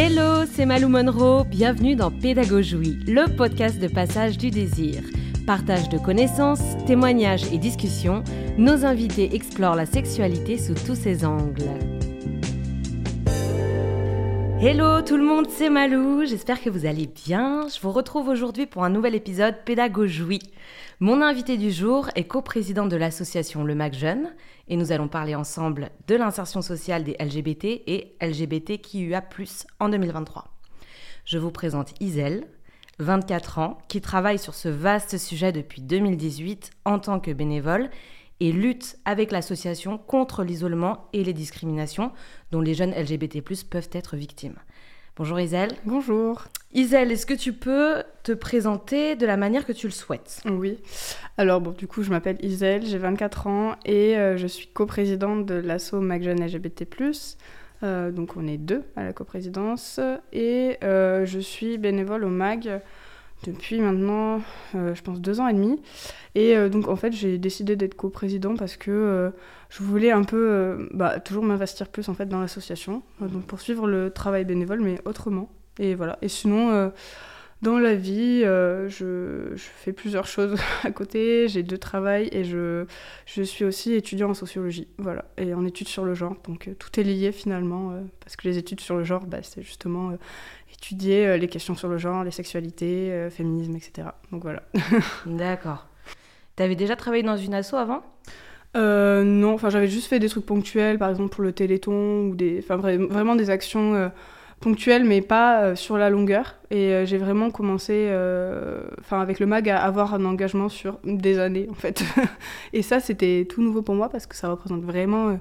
Hello, c'est Malou Monroe, bienvenue dans Pédagogie, le podcast de passage du désir. Partage de connaissances, témoignages et discussions, nos invités explorent la sexualité sous tous ses angles. Hello tout le monde, c'est Malou, j'espère que vous allez bien. Je vous retrouve aujourd'hui pour un nouvel épisode Pédagogie. Mon invité du jour est coprésident de l'association Le Mac Jeune et nous allons parler ensemble de l'insertion sociale des LGBT et LGBTQIA+, en 2023. Je vous présente Isel, 24 ans, qui travaille sur ce vaste sujet depuis 2018 en tant que bénévole et lutte avec l'association contre l'isolement et les discriminations dont les jeunes LGBT+ peuvent être victimes. Bonjour Isel. Bonjour. Isel, est-ce que tu peux te présenter de la manière que tu le souhaites? Oui. Alors bon, du coup, je m'appelle Isel, j'ai 24 ans et euh, je suis coprésidente de l'asso MacJeune LGBT+. Euh, donc on est deux à la coprésidence et euh, je suis bénévole au MAG depuis maintenant, euh, je pense, deux ans et demi. Et euh, donc, en fait, j'ai décidé d'être coprésident parce que euh, je voulais un peu, bah, toujours m'investir plus en fait dans l'association, donc poursuivre le travail bénévole, mais autrement. Et voilà. Et sinon, dans la vie, je, je, fais plusieurs choses à côté. J'ai deux travails et je, je suis aussi étudiant en sociologie, voilà, et en études sur le genre. Donc, tout est lié finalement, parce que les études sur le genre, bah, c'est justement étudier euh, les questions sur le genre, les sexualités, euh, féminisme, etc. Donc voilà. D'accord. Tu avais déjà travaillé dans une asso avant? Euh, Non, enfin j'avais juste fait des trucs ponctuels, par exemple pour le Téléthon, ou des, enfin vraiment des actions ponctuelles, mais pas sur la longueur. Et j'ai vraiment commencé, enfin avec le mag, à avoir un engagement sur des années en fait. Et ça, c'était tout nouveau pour moi parce que ça représente vraiment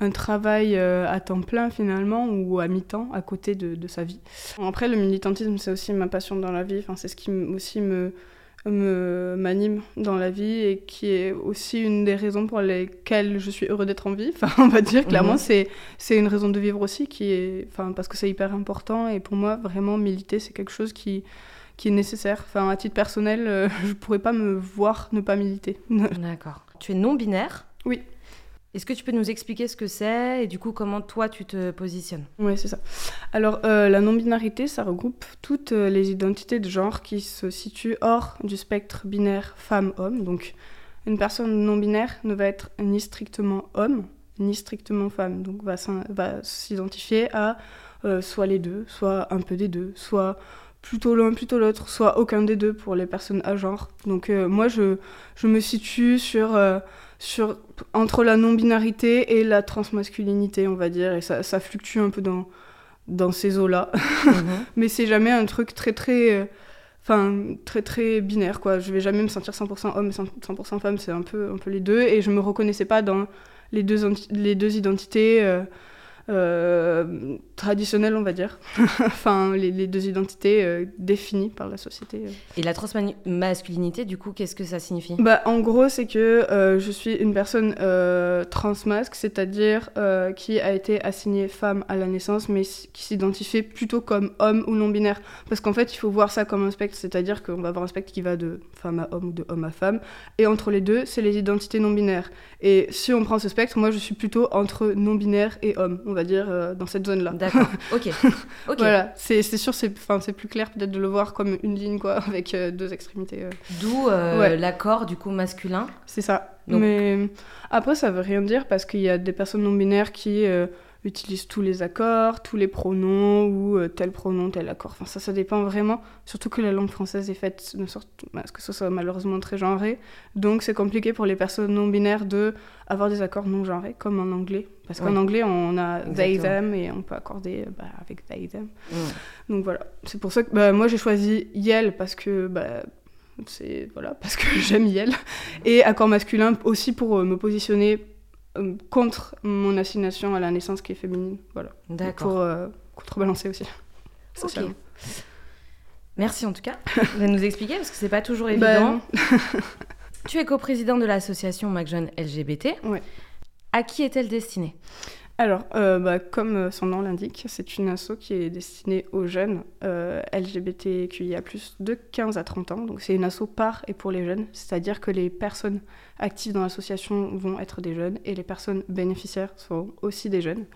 un travail euh, à temps plein finalement ou à mi-temps à côté de, sa vie. Après, le militantisme, c'est aussi ma passion dans la vie. Enfin, c'est ce qui aussi me m'anime dans la vie et qui est aussi une des raisons pour lesquelles je suis heureux d'être en vie. Enfin, on va dire clairement, mhm. c'est c'est une raison de vivre aussi qui est, enfin, parce que c'est hyper important et pour moi, vraiment militer, c'est quelque chose qui qui est nécessaire. Enfin, à titre personnel, euh, je pourrais pas me voir ne pas militer. D'accord. Tu es non binaire. Oui. Est-ce que tu peux nous expliquer ce que c'est et du coup comment toi tu te positionnes? Oui, c'est ça. Alors euh, la non-binarité, ça regroupe toutes euh, les identités de genre qui se situent hors du spectre binaire femme-homme. Donc une personne non-binaire ne va être ni strictement homme, ni strictement femme. Donc va, va s'identifier à euh, soit les deux, soit un peu des deux, soit plutôt l'un, plutôt l'autre, soit aucun des deux pour les personnes à genre. Donc moi, je, je me situe sur sur, entre la non-binarité et la transmasculinité, on va dire, et ça, ça fluctue un peu dans, dans ces eaux-là. Mhm. Mais c'est jamais un truc très, très. Euh, enfin, très, très binaire, quoi. Je vais jamais me sentir 100% homme et 100% femme, c'est un peu, un peu les deux. Et je me reconnaissais pas dans les deux, les deux identités. Euh, euh, traditionnelles, on va dire. enfin, les, deux identités euh, définies par la société. Euh. Et la transmasculinité, du coup, qu'est-ce que ça signifie? Bah, En gros, c'est que je suis une personne transmasque, c'est-à-dire qui a été assignée femme à la naissance, mais qui s'identifie plutôt comme homme ou non-binaire. Parce qu'en fait, il faut voir ça comme un spectre, c'est-à-dire qu'on va avoir un spectre qui va de femme à homme ou de homme à femme. Et entre les deux, c'est les identités non-binaires. Et si on prend ce spectre, moi, je suis plutôt entre non-binaire et homme. On va dire, euh, dans cette zone-là. D'accord, ok. Voilà, c'est sûr, c'est plus clair peut-être de le voir comme une ligne, quoi, avec euh, deux extrémités. Euh. D'où l'accord, du coup, masculin. C'est ça. Mais après, ça veut rien dire parce qu'il y a des personnes non-binaires qui utilise tous les accords, tous les pronoms, ou euh, tel pronom, tel accord. Enfin, ça, ça dépend vraiment. Surtout que la langue française est faite de sorte à ce que ce soit malheureusement très genré. Donc, c'est compliqué pour les personnes non binaires de avoir des accords non genrés, comme en anglais. Parce qu'en anglais, on a they, them, et on peut accorder bah, avec they, them. Donc voilà. C'est pour ça que bah, moi, j'ai choisi yel parce que. Bah, c'est voilà parce que j'aime Yel et accord masculin aussi pour euh, me positionner contre mon assignation à la naissance qui est féminine. Voilà. D'accord. Pour euh, contrebalancer aussi. Merci en tout cas de nous expliquer parce que c'est pas toujours évident. Ben, tu es coprésident de l'association MacJeune LGBT. Ouais. À qui est-elle destinée? Alors, euh, bah, comme son nom l'indique, c'est une asso qui est destinée aux jeunes euh, LGBTQIA+, de 15 à 30 ans. Donc c'est une asso par et pour les jeunes, c'est-à-dire que les personnes actives dans l'association vont être des jeunes et les personnes bénéficiaires sont aussi des jeunes.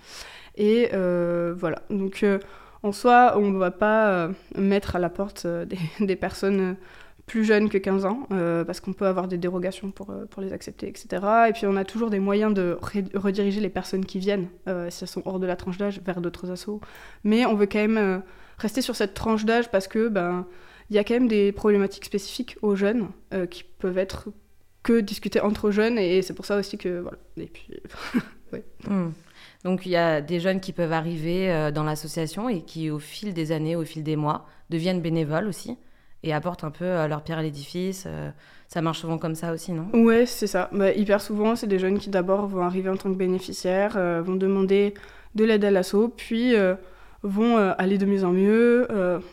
Et euh, voilà, donc en soi, on ne va pas mettre à la porte des personnes plus jeunes que 15 ans, euh, parce qu'on peut avoir des dérogations pour, euh, les accepter, etc. Et puis on a toujours des moyens de rediriger les personnes qui viennent, euh, si elles sont hors de la tranche d'âge, vers d'autres assos. Mais on veut quand même rester sur cette tranche d'âge parce que ben il y a quand même des problématiques spécifiques aux jeunes qui peuvent être que discutées entre jeunes, et c'est pour ça aussi que voilà. Et puis, hmm. Donc il y a des jeunes qui peuvent arriver dans l'association et qui, au fil des années, au fil des mois, deviennent bénévoles aussi et apportent un peu euh, leur pierre à l'édifice. Euh, ça marche souvent comme ça aussi, non? Ouais, c'est ça. Bah, hyper souvent, c'est des jeunes qui d'abord vont arriver en tant que bénéficiaires, euh, vont demander de l'aide à l'assaut, puis vont aller de mieux en mieux,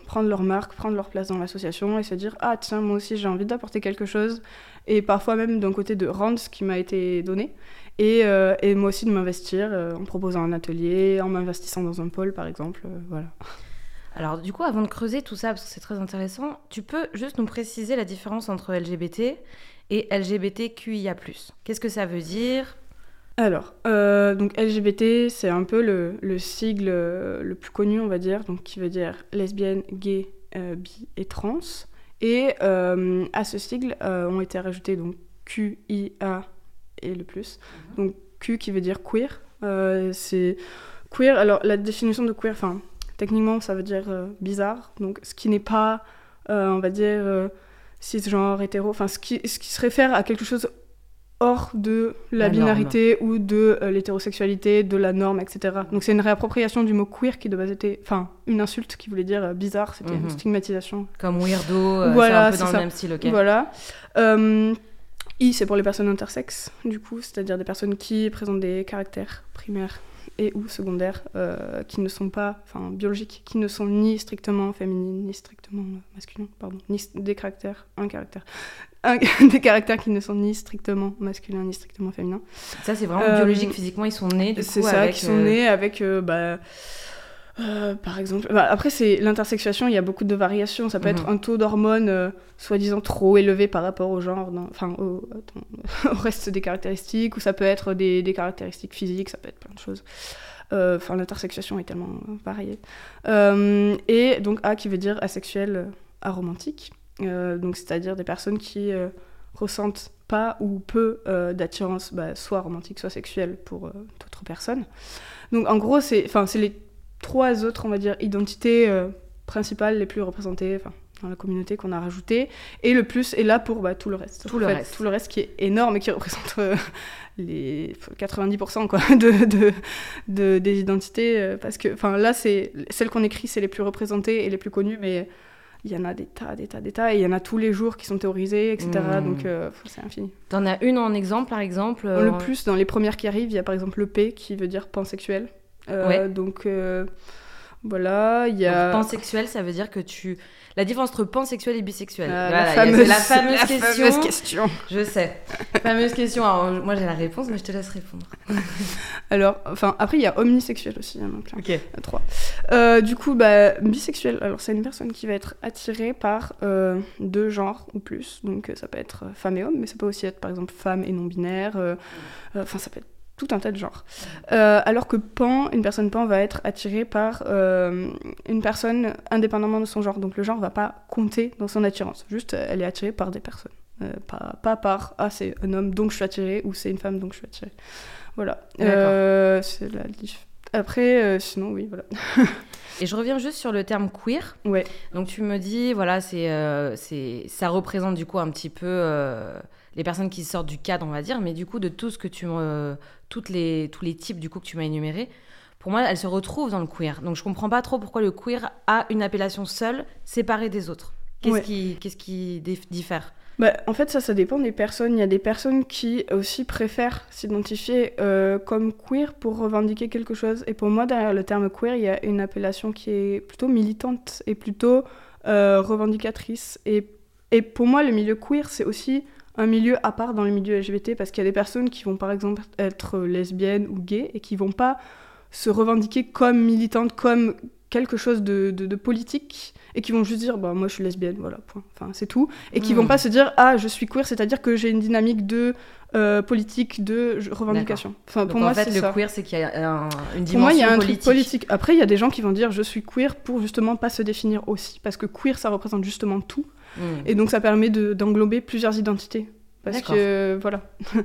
prendre leur marque, prendre leur place dans l'association et se dire Ah, tiens, moi aussi j'ai envie d'apporter quelque chose. Et parfois même d'un côté de rendre ce qui m'a été donné. Et, et, moi aussi de m'investir en proposant un atelier, en m'investissant dans un pôle par exemple. voilà. Alors du coup, avant de creuser tout ça, parce que c'est très intéressant, tu peux juste nous préciser la différence entre LGBT et LGBTQIA+. Qu'est-ce que ça veut dire? Alors, euh, donc LGBT, c'est un peu le, sigle euh, le plus connu, on va dire, donc qui veut dire lesbienne, gay, euh, bi et trans. Et à ce sigle ont été rajoutés donc Q, I, A et le plus. Mhm. Donc Q qui veut dire queer. c'est queer. Alors la définition de queer, enfin Techniquement, ça veut dire euh, bizarre. Donc, ce qui n'est pas, euh, on va dire, euh, cisgenre, hétéro, enfin, ce qui, ce qui se réfère à quelque chose hors de la, binarité ou de l'hétérosexualité, de la norme, etc. Donc c'est une réappropriation du mot queer qui de base était, enfin, une insulte qui voulait dire bizarre, c'était une mhm. stigmatisation. Comme weirdo, voilà, c'est un peu dans le même style, ok. Voilà. I, c'est pour les personnes intersexes, du coup, c'est-à-dire des personnes qui présentent des caractères primaires et ou secondaires euh, qui ne sont pas, enfin biologiques, qui ne sont ni strictement féminines ni strictement masculins, pardon, ni des caractères, un caractère, des caractères qui ne sont ni strictement masculins ni strictement féminins. Ça c'est vraiment biologique, euh, physiquement ils sont nés. C'est ça, qui sont euh, nés avec bah, euh, par exemple, bah, après c'est l'intersexuation, il y a beaucoup de variations. Ça peut être mhm. un taux d'hormones euh, soi-disant trop élevé par rapport au genre, enfin au, reste des caractéristiques, ou ça peut être des, caractéristiques physiques, ça peut être plein de choses. Euh, enfin, l'intersexuation est tellement variée. et donc A qui veut dire asexuel, aromantique. donc c'est-à-dire des personnes qui ressentent pas ou peu d'attirance, bah, soit romantique, soit sexuelle pour d'autres personnes. Donc en gros, c'est, enfin, c'est les trois autres, on va dire, identités euh, principales les plus représentées dans la communauté qu'on a rajoutées. Et le plus est là pour bah, tout le reste. Tout le reste. Tout le reste qui est énorme et qui représente euh, les 90% quoi, de, de, de, des identités. Euh, parce que là, c'est celles qu'on écrit, c'est les plus représentées et les plus connues, mais il y en a des tas, des tas, des tas, et il y en a tous les jours qui sont théorisés, etc. Hmm. Donc c'est infini. T'en as une en exemple, par exemple Le plus, dans les premières qui arrivent, il y a par exemple le P qui veut dire pansexuel. Euh, donc euh, voilà, il y a. pansexuel, ça veut dire que tu. La différence entre pansexuel et bisexuel. Euh, la, fameuse, la, fameuse, question. Je sais. fameuse question. Alors, moi, j'ai la réponse, mais je te laisse répondre. alors, enfin, après, il y a omnisexuel aussi. Plein. Ok. trois. du coup, bah, bisexuel, alors, c'est une personne qui va être attirée par deux genres ou plus. Donc, ça peut être femme et homme, mais ça peut aussi être, par exemple, femme et non-binaire. Enfin, ça peut être tout un tas de genres. Euh, alors que pan, une personne pan va être attirée par euh, une personne indépendamment de son genre. Donc le genre va pas compter dans son attirance. Juste, elle est attirée par des personnes. Euh, pas, pas, par ah c'est un homme donc je suis attirée ou c'est une femme donc je suis attirée. Voilà. c'est la Après, sinon oui, voilà. Et je reviens juste sur le terme queer. Ouais. Donc tu me dis, voilà, c'est, c'est, ça représente du coup un petit peu les personnes qui sortent du cadre, on va dire, mais du coup, de tout ce que tu me, toutes les, tous les types du coup que tu m'as énumérés, pour moi, elles se retrouvent dans le queer. Donc je comprends pas trop pourquoi le queer a une appellation seule, séparée des autres. Qu'est-ce qui, qu'est-ce qui diffère? Bah, en fait, ça, ça dépend des personnes. Il y a des personnes qui aussi préfèrent s'identifier euh, comme queer pour revendiquer quelque chose. Et pour moi, derrière le terme queer, il y a une appellation qui est plutôt militante et plutôt euh, revendicatrice. Et, et pour moi, le milieu queer, c'est aussi un milieu à part dans le milieu LGBT parce qu'il y a des personnes qui vont par exemple être lesbiennes ou gays et qui vont pas se revendiquer comme militantes, comme quelque chose de, de, politique et qui vont juste dire bah moi je suis lesbienne voilà point. Enfin c'est tout. Et qui vont Hmm. pas se dire ah je suis queer c'est-à-dire que j'ai une dynamique de euh, politique de revendication. Enfin Donc pour en moi fait, le ça. queer, c'est qu'il y a un- une pour moi dimension il y a un politique. truc politique. après il y a des gens qui vont dire je suis queer pour justement pas se définir aussi. Parce que queer ça représente justement tout. Mm. et donc ça permet de- d'englober plusieurs identités. Parce que voilà.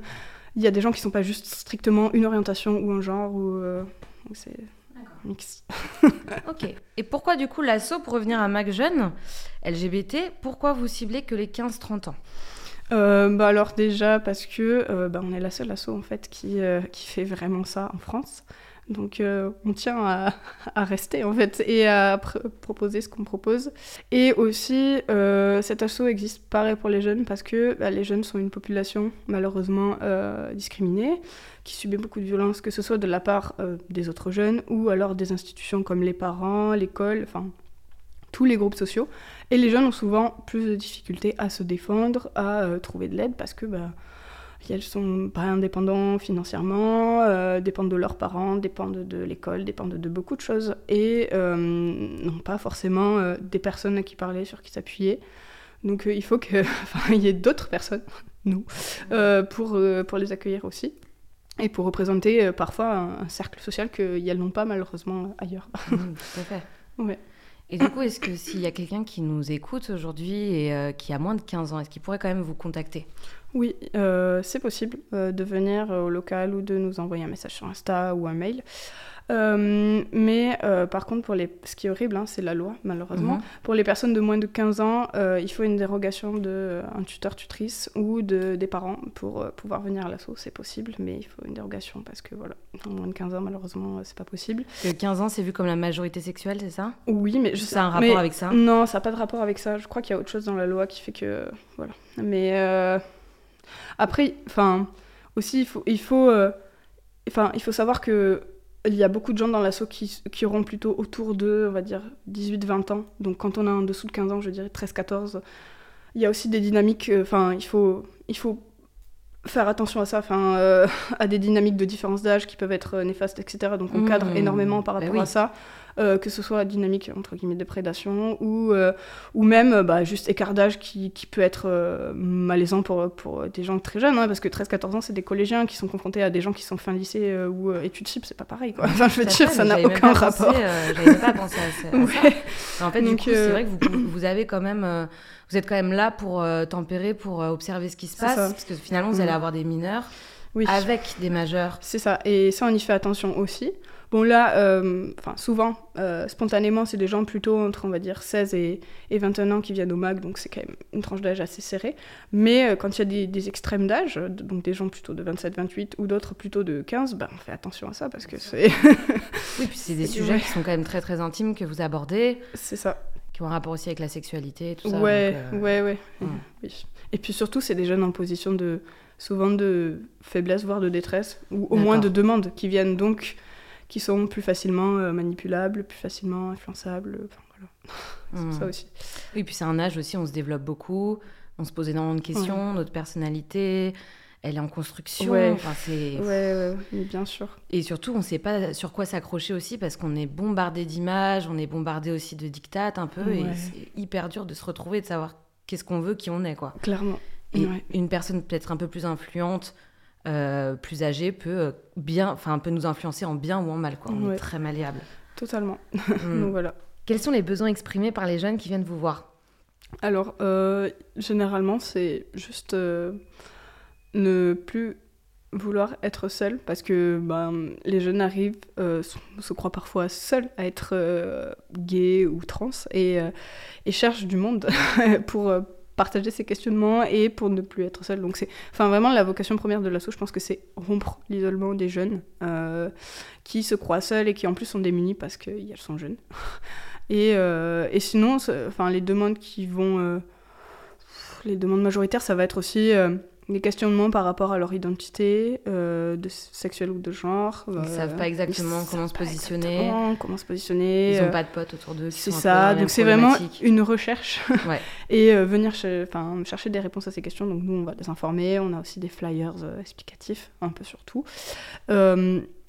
Il y a des gens qui sont pas juste strictement une orientation ou un genre ou euh, c'est Ok. Et pourquoi du coup l'asso, pour revenir à Mac Jeune, LGBT, pourquoi vous ciblez que les 15-30 ans? Euh, bah alors déjà parce que euh, bah, on est la seule asso en fait qui, euh, qui fait vraiment ça en France. Donc euh, on tient à, rester en fait et à pr- proposer ce qu'on propose. Et aussi euh, cet asso existe pareil pour les jeunes parce que bah, les jeunes sont une population malheureusement euh, discriminée qui subit beaucoup de violences que ce soit de la part des autres jeunes ou alors des institutions comme les parents, l'école, enfin tous les groupes sociaux. Et les jeunes ont souvent plus de difficultés à se défendre, à trouver de l'aide parce que bah, elles sont pas indépendants financièrement, euh, dépendent de leurs parents, dépendent de l'école, dépendent de beaucoup de choses et euh, n'ont pas forcément euh, des personnes à qui parler, sur qui s'appuyer. Donc il faut que, enfin, il y ait d'autres personnes, nous, pour, pour les accueillir aussi. Et pour représenter parfois un, un cercle social qu'elles n'ont pas malheureusement ailleurs. Mm, Tout à fait. Ouais. Et du coup, est-ce que s'il y a quelqu'un qui nous écoute aujourd'hui et euh, qui a moins de 15 ans, est-ce qu'il pourrait quand même vous contacter? Oui, euh, c'est possible euh, de venir euh, au local ou de nous envoyer un message sur Insta ou un mail. Euh, mais euh, par contre, pour les... ce qui est horrible, hein, c'est la loi, malheureusement. Mhm. Pour les personnes de moins de 15 ans, euh, il faut une dérogation d'un tuteur-tutrice ou de, des parents pour pouvoir venir à l'assaut. C'est possible, mais il faut une dérogation parce que voilà, en moins de 15 ans, malheureusement, c'est pas possible. Que 15 ans, c'est vu comme la majorité sexuelle, c'est ça? Oui, mais je Ça a un rapport mais- avec ça? Non, ça n'a pas de rapport avec ça. Je crois qu'il y a autre chose dans la loi qui fait que. Voilà. Mais après, enfin, aussi, il faut, il faut, euh, enfin, il faut savoir que il y a beaucoup de gens dans l'assaut qui, qui auront plutôt autour de, on va dire, 18-20 ans. Donc quand on a en dessous de 15 ans, je dirais 13-14, il y a aussi des dynamiques. euh, Enfin, il faut, il faut faire attention à ça, enfin, euh, à des dynamiques de différence d'âge qui peuvent être néfastes, etc. Donc on Mmh. cadre énormément par Bah rapport oui. à ça. Euh, que ce soit la dynamique entre guillemets de prédation ou, euh, ou même euh, bah, juste écart d'âge qui, qui peut être euh, malaisant pour, pour des gens très jeunes, hein, parce que 13-14 ans, c'est des collégiens qui sont confrontés à des gens qui sont fin lycée ou études sup, c'est pas pareil. Quoi. Enfin, je veux dire, ça n'a aucun rapport. J'avais pas pensé à ça. En fait, Donc, du coup, c'est vrai que vous, vous avez quand même, vous êtes quand même là pour euh, tempérer, pour euh, observer ce qui se passe, ça. parce que finalement, vous allez Mhm. avoir des mineurs Oui. avec des majeurs. C'est ça, et ça on y fait attention aussi. Bon là, euh, souvent, euh, spontanément, c'est des gens plutôt entre on va dire 16 et, et 21 ans qui viennent au MAC, donc c'est quand même une tranche d'âge assez serrée. Mais euh, quand il y a des, des extrêmes d'âge, donc des gens plutôt de 27-28 ou d'autres plutôt de 15, ben, on fait attention à ça parce que c'est Oui, puis c'est des sujets qui sont quand même très très intimes que vous abordez, c'est ça. qui ont un rapport aussi avec la sexualité et tout ça. ouais, donc, ouais, ouais, oui. Et puis surtout, c'est des jeunes en position de souvent de faiblesse, voire de détresse, ou au moins de demande, qui viennent donc, qui sont plus facilement euh, manipulables, plus facilement influençables. Enfin, voilà. hmm. C'est ça aussi. Oui, puis c'est un âge aussi, on se développe beaucoup, on se pose énormément de questions, notre personnalité, elle est en construction. Ouais. Enfin, c'est... Ouais, bien sûr. Et surtout, on ne sait pas sur quoi s'accrocher aussi parce qu'on est bombardé d'images, on est bombardé aussi de dictates un peu, et c'est hyper dur de se retrouver, de savoir qu'est-ce qu'on veut, qui on est, quoi. Clairement. Et une personne peut-être un peu plus influente, euh, plus âgée, peut euh, bien, enfin, peut nous influencer en bien ou en mal, quoi. On Ouais. est très malléable. Totalement. Mm. Donc voilà. Quels sont les besoins exprimés par les jeunes qui viennent vous voir? Alors, euh, généralement, c'est juste euh, ne plus vouloir être seul parce que ben, les jeunes arrivent, euh, se, se croient parfois seuls à être euh, gays ou trans et, euh, et cherchent du monde pour euh, partager ces questionnements et pour ne plus être seul. Donc c'est, enfin vraiment la vocation première de l'asso, je pense que c'est rompre l'isolement des jeunes euh, qui se croient seuls et qui en plus sont démunis parce qu'elles sont jeunes. Et, euh, et sinon, enfin, les demandes qui vont. euh, les demandes majoritaires, ça va être aussi des questionnements par rapport à leur identité, euh, de sexuelle ou de genre. Ils euh, savent pas exactement ils comment se positionner. comment se positionner. Ils euh, n'ont pas de potes autour d'eux. c'est ça, donc c'est vraiment une recherche Ouais. et euh, venir ch- chercher des réponses à ces questions. Donc nous, on va les informer, on a aussi des flyers euh, explicatifs, un peu sur tout.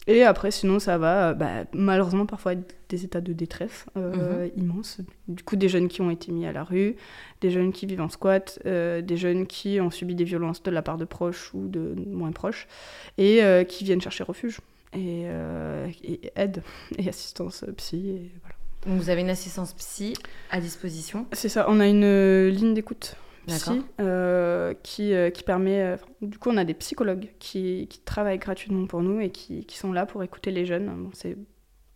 Euh, Et après, sinon, ça va bah, malheureusement parfois être des états de détresse euh, mhm. immenses. Du coup, des jeunes qui ont été mis à la rue, des jeunes qui vivent en squat, euh, des jeunes qui ont subi des violences de la part de proches ou de moins proches, et euh, qui viennent chercher refuge et, aide et assistance psy. Et voilà. Donc vous avez une assistance psy à disposition? C'est ça, on a une ligne d'écoute psy, euh, qui, euh, qui permet. Euh, du coup, on a des psychologues qui, qui, travaillent gratuitement pour nous et qui, qui sont là pour écouter les jeunes. Bon, c'est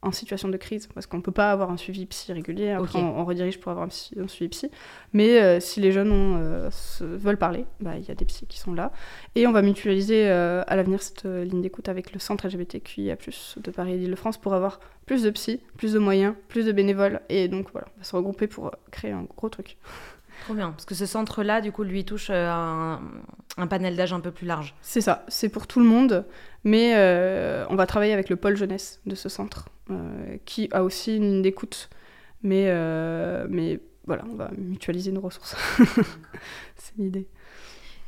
en situation de crise, parce qu'on ne peut pas avoir un suivi psy régulier. Après, on, redirige pour avoir un, suivi psy. Mais si les jeunes ont, veulent parler, bah, il y a des psys qui sont là. Et on va mutualiser à l'avenir cette ligne d'écoute avec le centre LGBTQIA, de Paris et d'Île-de-France pour avoir plus de psy, plus de moyens, plus de bénévoles. Et donc voilà, on va se regrouper pour créer un gros truc. Trop bien, parce que ce centre-là, du coup, lui touche euh, un, panel d'âge un peu plus large. C'est ça, c'est pour tout le monde, mais euh, on va travailler avec le pôle jeunesse de ce centre, euh, qui a aussi une ligne d'écoute, mais, mais voilà, on va mutualiser nos ressources. c'est l'idée.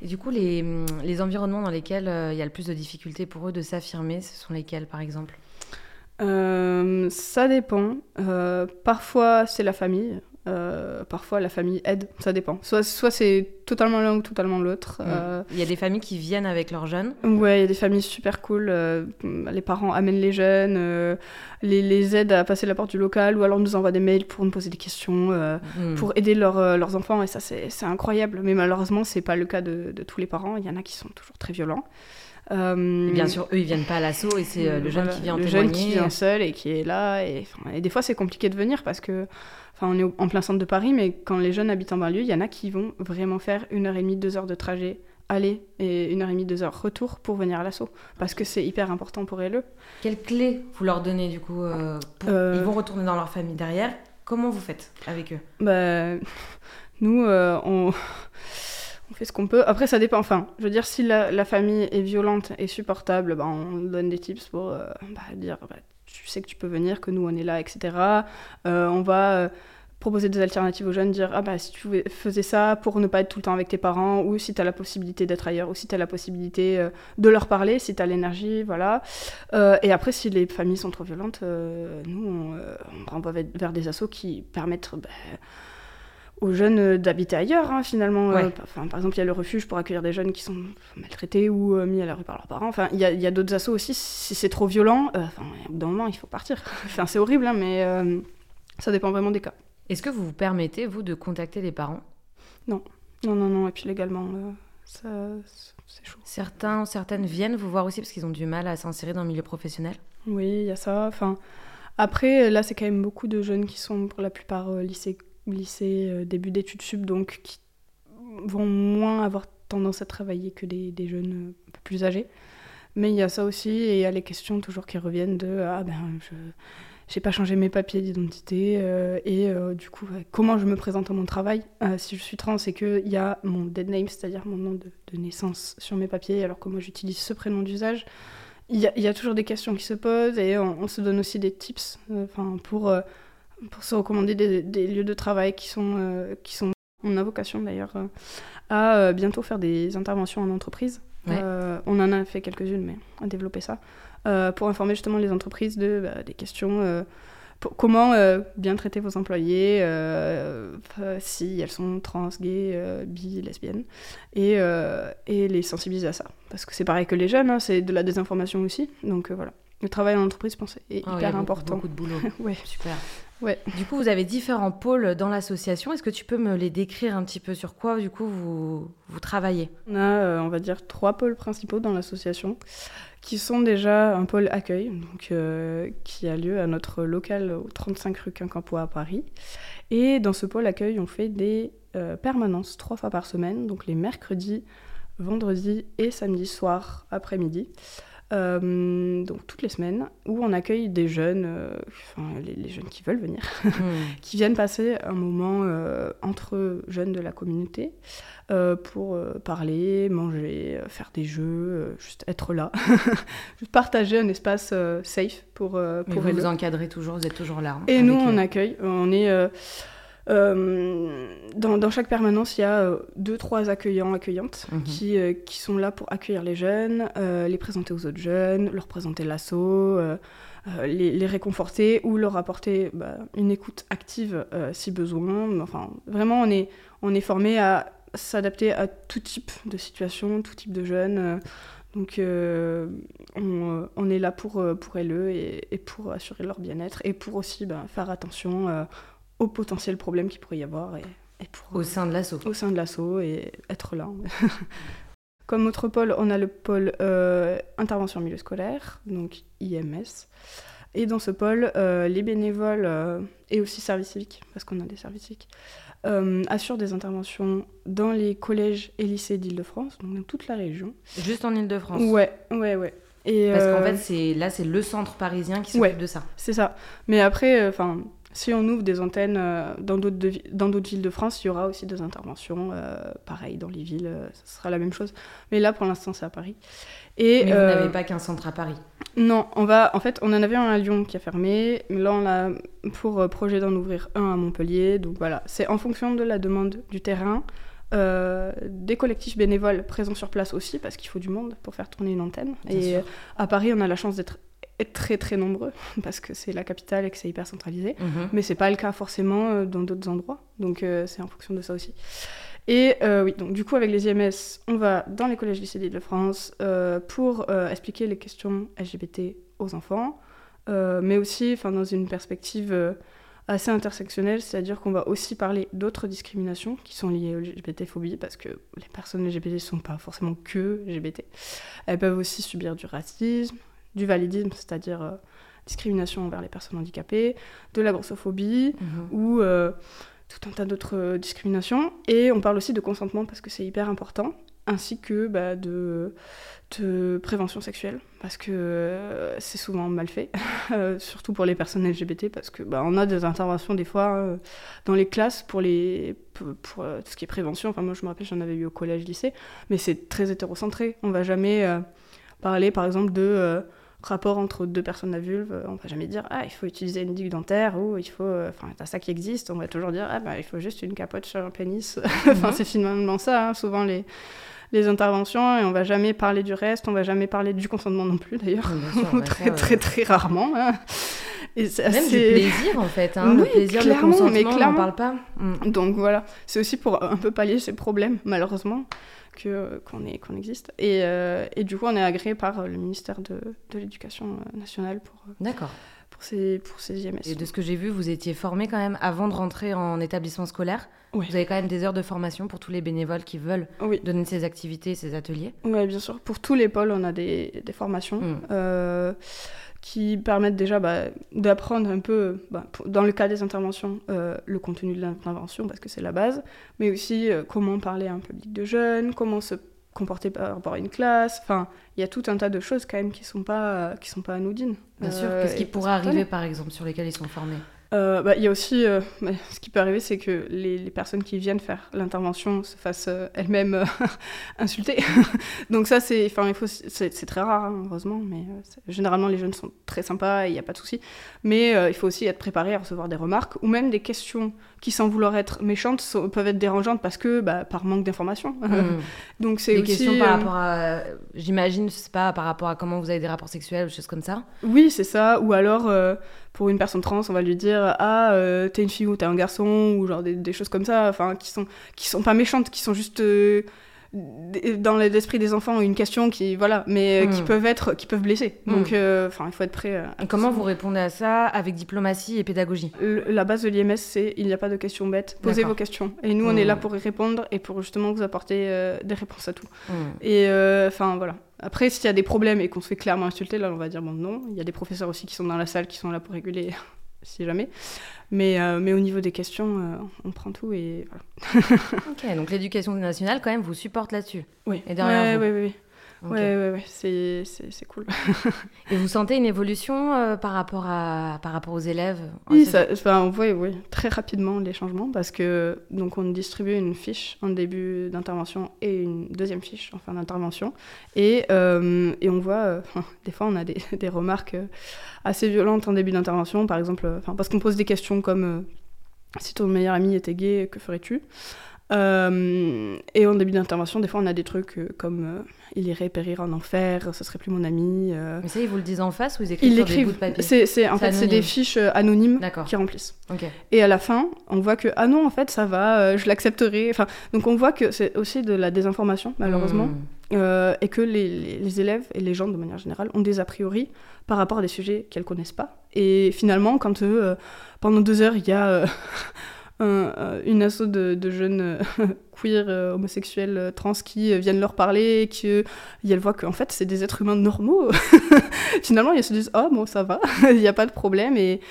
Et du coup, les, les environnements dans lesquels il y a le plus de difficultés pour eux de s'affirmer, ce sont lesquels, par exemple? Ça dépend. parfois, c'est la famille. Euh, parfois, la famille aide, ça dépend. Soit, soit c'est totalement l'un ou totalement l'autre. Mm. Euh, il y a des familles qui viennent avec leurs jeunes Ouais, il y a des familles super cool. Euh, les parents amènent les jeunes, les, les, aident à passer la porte du local ou alors nous envoient des mails pour nous poser des questions, mm. pour aider leurs enfants. Et ça, c'est incroyable. Mais malheureusement, c'est pas le cas de, de, tous les parents. Il y en a qui sont toujours très violents. Bien sûr, eux, ils viennent pas à l'assaut et c'est le jeune qui vient le témoigner. Le jeune qui vient seul et qui est là. Et, et des fois, c'est compliqué de venir parce que on est en plein centre de Paris, mais quand les jeunes habitent en banlieue, il y en a qui vont vraiment faire une heure et demie, deux heures de trajet aller et une heure et demie, deux heures retour pour venir à l'assaut, parce que c'est hyper important pour eux. Quelles clés vous leur donnez du coup euh, euh, Ils vont retourner dans leur famille derrière? Comment vous faites avec eux? Bah, Nous, euh, on... on... fait ce qu'on peut. Après, ça dépend. Enfin, je veux dire, si la, famille est violente et supportable, bah, on donne des tips pour bah, dire bah, tu sais que tu peux venir, que nous on est là, etc. on va proposer des alternatives aux jeunes, dire ah bah si tu faisais ça pour ne pas être tout le temps avec tes parents, ou si tu as la possibilité d'être ailleurs, ou si tu as la possibilité euh, de leur parler, si tu as l'énergie, voilà. Euh, et après, si les familles sont trop violentes, euh, nous on, renvoie vers des assos qui permettent aux jeunes d'habiter ailleurs, hein, finalement. Enfin, par exemple, il y a le refuge pour accueillir des jeunes qui sont maltraités ou mis à la rue par leurs parents. Enfin, il y a, y a d'autres assos aussi. Si c'est trop violent, enfin, au bout d'un moment, il faut partir. enfin, c'est horrible, hein, mais ça dépend vraiment des cas. Est-ce que vous vous permettez, vous, de contacter les parents? Non. Non, non, non. Et puis légalement, euh, ça, c'est chaud. Certains, certaines viennent vous voir aussi parce qu'ils ont du mal à s'insérer dans le milieu professionnel? Oui, il y a ça. Enfin, après, là, c'est quand même beaucoup de jeunes qui sont pour la plupart euh, lycée, lycée euh, début d'études sub, donc qui vont moins avoir tendance à travailler que des, jeunes un peu plus âgés. Mais il y a ça aussi, et il y a les questions toujours qui reviennent de Ah ben, je j'ai pas changé mes papiers d'identité euh, et euh, du coup comment je me présente à mon travail? Euh, si je suis trans et qu'il y a mon dead name c'est-à-dire mon nom de, naissance sur mes papiers alors que moi j'utilise ce prénom d'usage il y, y, a toujours des questions qui se posent et on, se donne aussi des tips enfin pour pour se recommander des, des, lieux de travail qui sont qui sont on a vocation d'ailleurs à bientôt faire des interventions en entreprise on en a fait quelques-unes mais à développer ça euh, pour informer justement les entreprises de, bah, des questions. Euh, comment euh, bien traiter vos employés si elles sont trans, gays, bi, lesbiennes, et, et, les sensibiliser à ça. Parce que c'est pareil que les jeunes, hein, c'est de la désinformation aussi. Donc voilà, le travail en entreprise, je pense, est ah hyper important. Beaucoup de boulot. ouais. Super. Ouais. Du coup, vous avez différents pôles dans l'association. Est-ce que tu peux me les décrire un petit peu sur quoi, du coup, vous, vous travaillez? On a, on va dire, trois pôles principaux dans l'association qui sont déjà un pôle accueil, donc, euh, qui a lieu à notre local au 35 rue Quincampoix à Paris. Et dans ce pôle accueil, on fait des euh, permanences trois fois par semaine, donc les mercredis, vendredis et samedi soir après-midi. Euh, donc toutes les semaines, où on accueille des jeunes, enfin les, jeunes qui veulent venir, hmm. qui viennent passer un moment entre jeunes de la communauté, euh, pour euh, parler, manger, euh, faire des jeux, juste être là, juste partager un espace safe pour, pour vous vous encadrez toujours, vous êtes toujours là. Hein, Et nous, on accueille. On est dans, chaque permanence, il y a deux, trois accueillants, accueillantes mhm. qui, qui, sont là pour accueillir les jeunes, les présenter aux autres jeunes, leur présenter l'assaut, les, réconforter ou leur apporter bah, une écoute active si besoin. Enfin, vraiment, on est, on est formé à s'adapter à tout type de situation, tout type de jeunes. Euh, donc euh, on, on, est là pour, euh, pour elles et, et pour assurer leur bien-être et pour aussi ben, faire attention aux potentiels problèmes qu'il pourrait y avoir. Et, et pour, au sein de l'assaut. Au sein de l'assaut et être là. Comme autre pôle, on a le pôle intervention milieu scolaire, donc IMS. Et dans ce pôle, les bénévoles et aussi services civiques, parce qu'on a des services civiques, euh, assure des interventions dans les collèges et lycées d'Île-de-France, donc dans toute la région. Juste en Île-de-France Ouais, ouais, ouais. Et Parce qu'en euh, fait, c'est là, c'est le centre parisien qui s'occupe de ça. C'est ça. Mais après, euh, enfin, si on ouvre des antennes dans d'autres dans d'autres villes de France, il y aura aussi des interventions. pareil, dans les villes, ce sera la même chose. Mais là, pour l'instant, c'est à Paris. Et, Mais vous n'avez pas qu'un centre à Paris non, on va. En fait, on en avait un à Lyon qui a fermé. Là, on a pour euh, projet d'en ouvrir un à Montpellier. Donc voilà, c'est en fonction de la demande du terrain. Euh, des collectifs bénévoles présents sur place aussi, parce qu'il faut du monde pour faire tourner une antenne. et à Paris, on a la chance d'être très très nombreux, parce que c'est la capitale et que c'est hyper centralisé. Mhm. Mais c'est pas le cas forcément euh, dans d'autres endroits. Donc c'est en fonction de ça aussi. Et euh, oui, donc du coup, avec les IMS, on va dans les collèges lycées de France euh, pour euh, expliquer les questions LGBT aux enfants, mais aussi dans une perspective assez intersectionnelle, c'est-à-dire qu'on va aussi parler d'autres discriminations qui sont liées aux LGBT-phobie, parce que les personnes LGBT ne sont pas forcément que LGBT. Elles peuvent aussi subir du racisme, du validisme, c'est-à-dire discrimination envers les personnes handicapées, de la grossophobie, mhm. ou tout un tas d'autres euh, discriminations. Et on parle aussi de consentement parce que c'est hyper important, ainsi que bah, de, de, prévention sexuelle, parce que euh, c'est souvent mal fait, euh, surtout pour les personnes LGBT, parce que bah, on a des interventions des fois dans les classes pour, les, pour, tout ce qui est prévention. Enfin, moi je me rappelle, j'en avais eu au collège, lycée, mais c'est très hétérocentré. On va jamais parler, par exemple, de rapport entre deux personnes à vulve, on va jamais dire ah il faut utiliser une digue dentaire ou il faut euh, enfin t'as ça qui existe, on va toujours dire ah bah il faut juste une capote sur un pénis. enfin mhm. c'est finalement ça hein, souvent les les interventions et on va jamais parler du reste, on va jamais parler du consentement non plus d'ailleurs, très, très très rarement. Hein. Et Même du plaisir en fait, hein. le plaisir, le consentement, mais clairement. on n'en parle pas. Mm. Donc voilà, c'est aussi pour un peu pallier ces problèmes malheureusement qu'on qu'on existe. Et, euh, et, du coup, on est agréé par le ministère de, de l'Éducation nationale pour, euh, D'accord. pour, ces, pour ces IMS. Et de ce que j'ai vu, vous étiez formé quand même avant de rentrer en établissement scolaire. Vous avez quand même des heures de formation pour tous les bénévoles qui veulent donner ces activités, ces ateliers Oui, bien sûr. Pour tous les pôles, on a des, des formations. Mm. Euh, qui permettent déjà bah, d'apprendre un peu, bah, dans le cas des interventions, euh, le contenu de l'intervention, parce que c'est la base, mais aussi euh, comment parler à un public de jeunes, comment se comporter par rapport à une classe. Enfin, il y a tout un tas de choses quand même qui ne sont, pas, qui sont pas anodines. Bien sûr, qu'est-ce qui pourrait arriver par exemple sur lesquels ils sont formés? Euh, bah, il y a aussi, euh, ce qui peut arriver, c'est que les, les, personnes qui viennent faire l'intervention se fassent euh, elles-mêmes insulter. Donc ça, c'est, enfin, il faut, c'est, très rare, hein, heureusement, mais généralement les jeunes sont très sympas, il n'y a pas de souci. Mais il faut aussi être préparé à recevoir des remarques ou même des questions qui, sans vouloir être méchantes, peuvent être dérangeantes parce que, bah, par manque d'informations. Hmm. Donc c'est des questions par rapport à, j'imagine, je sais pas, par rapport à comment vous avez des rapports sexuels ou choses comme ça. Oui, c'est ça. Ou alors pour une personne trans, on va lui dire ah euh, t'es une fille ou t'es un garçon ou genre des, choses comme ça, enfin qui sont qui sont pas méchantes, qui sont juste euh, dans l'esprit des enfants une question qui voilà, mais euh, qui hmm. peuvent être qui peuvent blesser. Hmm. Donc enfin il faut être prêt. À comment vous répondez à ça avec diplomatie et pédagogie? La base de l'IMS c'est il n'y a pas de questions bêtes, posez vos questions et nous on est là hmm. pour y répondre et pour justement vous apporter des réponses à tout. Et enfin voilà. Après, s'il y a des problèmes et qu'on se fait clairement insulter, là, on va dire bon, non. Il y a des professeurs aussi qui sont dans la salle, qui sont là pour réguler, si jamais. Mais, euh, mais au niveau des questions, euh, on prend tout et voilà. ok, donc l'éducation nationale, quand même, vous supporte là-dessus. Oui. Et derrière oui, oui, oui. Ouais, ouais, ouais, c'est, cool. et vous sentez une évolution euh, par, rapport à, par rapport aux élèves Oui, ça, on voit oui, très rapidement les changements parce que donc on distribue une fiche en début d'intervention et une deuxième fiche en fin d'intervention. Et, euh, et on voit, euh, des fois, on a des, des, remarques assez violentes en début d'intervention, par exemple, parce qu'on pose des questions comme Si ton meilleur ami était gay, que ferais-tu? Euh, et en début d'intervention, des fois, on a des trucs euh, comme euh, il irait périr en enfer, ce serait plus mon ami. Mais ça, ils vous le disent en face ou ils écrivent ils sur des bouts de papier c'est, En fait, c'est des fiches anonymes qui remplissent. Et à la fin, on voit que ah non, en fait, ça va, je l'accepterai. Enfin, donc on voit que c'est aussi de la désinformation, malheureusement, hmm. et que les, les, élèves et les gens, de manière générale, ont des a priori par rapport à des sujets qu'elles connaissent pas. Et finalement, quand pendant deux heures, il y a euh, une asso de, jeunes euh, queer, euh, homosexuels, trans qui viennent leur parler et qu'elles voient qu'en fait c'est des êtres humains normaux. Finalement, ils se disent Oh, bon, ça va, il n'y a pas de problème et,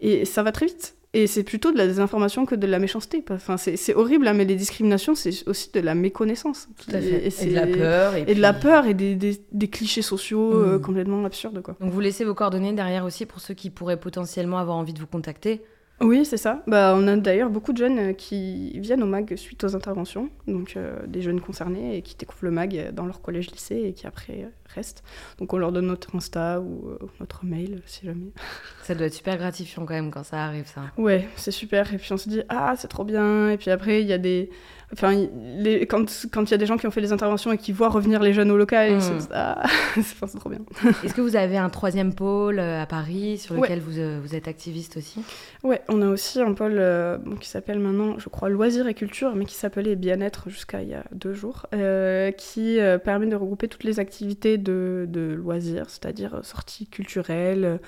et ça va très vite. Et c'est plutôt de la désinformation que de la méchanceté. Enfin, c'est horrible, hein, mais les discriminations, c'est aussi de la méconnaissance. Tout à fait. Et, de la peur. Et, de la peur et des, des, clichés sociaux mmh. complètement absurdes. Quoi. Donc vous laissez vos coordonnées derrière aussi pour ceux qui pourraient potentiellement avoir envie de vous contacter oui, c'est ça. Bah, on a d'ailleurs beaucoup de jeunes euh, qui viennent au MAG suite aux interventions, donc euh, des jeunes concernés et qui découvrent le MAG dans leur collège-lycée et qui après restent. Donc on leur donne notre Insta ou euh, notre mail si jamais. Ça doit être super gratifiant quand même quand ça arrive, ça. Ouais, c'est super. Et puis on se dit, ah, c'est trop bien. Et puis après, il y a des. Enfin, les... quand il y a des gens qui ont fait des interventions et qui voient revenir les jeunes au local, hmm. disent, ah, c'est trop bien. Est-ce que vous avez un troisième pôle à Paris sur lequel vous, vous êtes activiste aussi? Ouais, on a aussi un pôle euh, qui s'appelle maintenant, je crois, Loisirs et Culture, mais qui s'appelait Bien-être jusqu'à il y a deux jours, euh, qui euh, permet de regrouper toutes les activités de, de loisirs, c'est-à-dire sorties culturelles,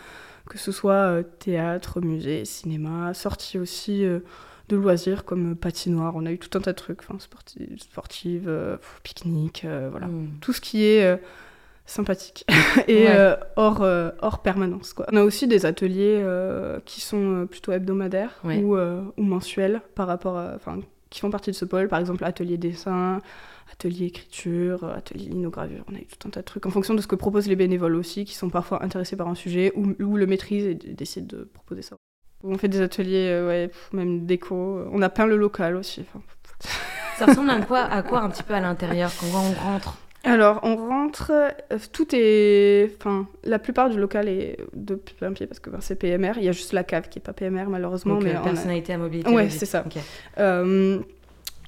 que ce soit théâtre, musée, cinéma, sorties aussi de loisirs comme patinoire, on a eu tout un tas de trucs, enfin, sportive, pique-nique, voilà. Hmm. Tout ce qui est sympathique et euh, hors, euh, hors permanence. Quoi. On a aussi des ateliers euh, qui sont plutôt hebdomadaires ou, ou, mensuels par rapport enfin, qui font partie de ce pôle, par exemple atelier dessin, atelier écriture, atelier linogravure, on a eu tout un tas de trucs en fonction de ce que proposent les bénévoles aussi, qui sont parfois intéressés par un sujet ou, ou le maîtrisent et décident de proposer ça. On fait des ateliers, ouais, même déco, on a peint le local aussi. Ça ressemble à quoi, à quoi un petit peu à l'intérieur quand on rentre? Alors, on rentre, euh, tout est. Enfin, la plupart du local est de plein pied parce que ben, c'est PMR. Il y a juste la cave qui n'est pas PMR, malheureusement. Donc, mais personnalité à mobilité. Ouais, c'est ça. Euh,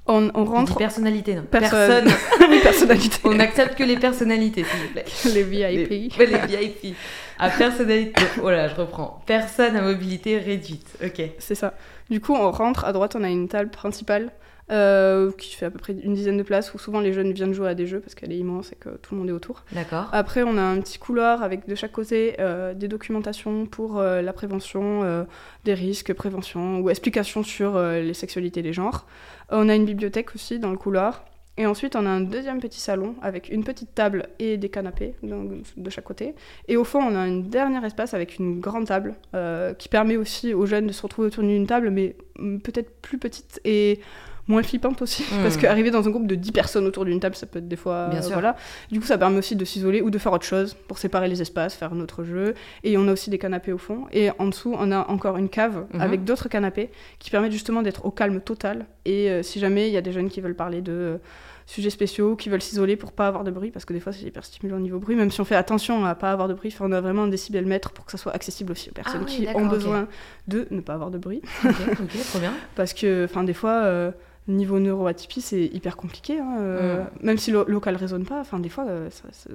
on, on, rentre. Personnalité, non. Personne. personnalité. on accepte que les personnalités, s'il vous plaît. Les VIP. Les, les VIP. À personnalité. Oh là, je reprends. Personne à mobilité réduite. Ok. C'est ça. Du coup, on rentre. À droite, on a une table principale euh, qui fait à peu près une dizaine de places où souvent les jeunes viennent jouer à des jeux parce qu'elle est immense et que tout le monde est autour. D'accord. Après, on a un petit couloir avec de chaque côté euh, des documentations pour euh, la prévention des risques, prévention ou explications sur les sexualités des genres. on a une bibliothèque aussi dans le couloir. Et ensuite, on a un deuxième petit salon avec une petite table et des canapés de chaque côté. Et au fond, on a un dernier espace avec une grande table qui permet aussi aux jeunes de se retrouver autour d'une table, mais mm, peut-être plus petite et moins flippante aussi, hmm. parce qu'arriver dans un groupe de 10 personnes autour d'une table, ça peut être des fois... Bien sûr. Voilà. Du coup, ça permet aussi de s'isoler ou de faire autre chose pour séparer les espaces, faire un autre jeu. Et on a aussi des canapés au fond. Et en dessous, on a encore une cave mhm. avec d'autres canapés qui permettent justement d'être au calme total. Et euh, si jamais il y a des jeunes qui veulent parler de euh, sujets spéciaux, qui veulent s'isoler pour pas avoir de bruit, parce que des fois c'est hyper stimulant au niveau bruit, même si on fait attention à pas avoir de bruit, on a vraiment un décibelmètre pour que ça soit accessible aussi aux personnes ah qui ont besoin de ne pas avoir de bruit. Ok, ok, trop bien. parce que, enfin, des fois, euh, niveau neuroatypie, c'est hyper compliqué. Hein, euh, mm. Même si le local résonne pas, enfin, des fois, euh,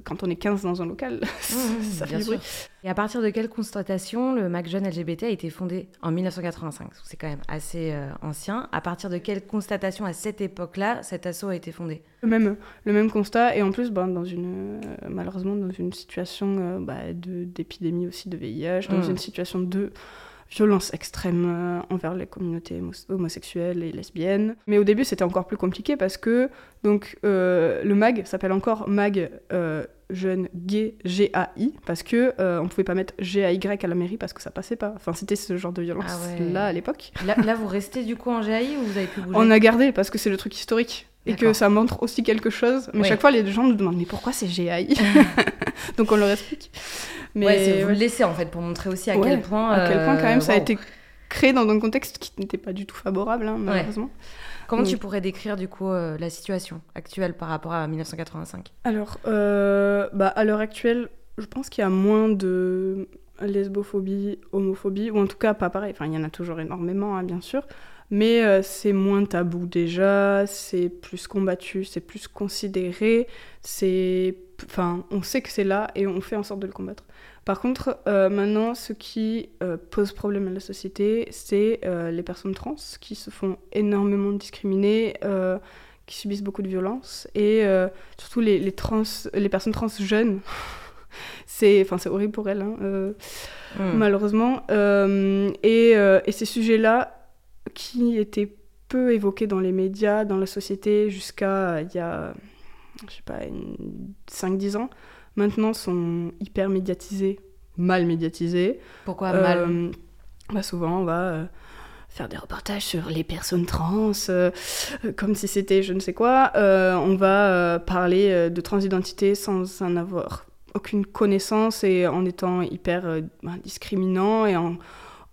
quand on est 15 dans un local, ça fait du bruit. Et à partir de quelle constatation le MAC Jeune LGBT a été fondé en 1985 C'est quand même assez euh, ancien. À partir de quelle constatation à cette époque-là cet assaut a été fondé? Le même, le même constat, et en plus, ben, dans une, malheureusement, dans une situation bah, d'épidémie aussi de VIH, dans mm. une situation de violence extrême euh, envers les communautés homosexuelles et lesbiennes. Mais au début, c'était encore plus compliqué parce que donc euh, le MAG s'appelle encore MAG euh, jeune gay GAI parce que on pouvait pas mettre GAY à la mairie parce que ça passait pas. Enfin, c'était ce genre de violence ah là à l'époque. Là, vous restez du coup en GAI ou vous avez pu bouger? On a gardé parce que c'est le truc historique et que ça montre aussi quelque chose. Mais chaque fois, les gens nous demandent mais pourquoi c'est GAI Donc on leur explique. Mais ouais, vous le laissez en fait pour montrer aussi à quel point. À quel point quand même euh, ça a été créé dans un contexte qui n'était pas du tout favorable, hein, malheureusement. Comment tu pourrais décrire du coup euh, la situation actuelle par rapport à 1985 Alors, euh, bah, à l'heure actuelle, je pense qu'il y a moins de lesbophobie, homophobie, ou en tout cas pas pareil. Enfin, il y en a toujours énormément, hein, bien sûr. Mais euh, c'est moins tabou déjà, c'est plus combattu, c'est plus considéré, c'est... Enfin, on sait que c'est là et on fait en sorte de le combattre. Par contre, euh, maintenant, ce qui euh, pose problème à la société, c'est les personnes trans qui se font énormément discriminer, qui subissent beaucoup de violences, et surtout les, les, trans, les personnes trans jeunes. c'est enfin, horrible pour elles, hein, hmm. malheureusement. et, et ces sujets-là, qui était peu évoqué dans les médias, dans la société, jusqu'à il y a, je sais pas, 5-10 ans, maintenant sont hyper médiatisés, mal médiatisés. Pourquoi mal euh, bah Souvent, on va euh, faire des reportages sur les personnes trans, euh, comme si c'était je ne sais quoi. on va parler de transidentité sans en avoir aucune connaissance et en étant hyper bah, discriminant et en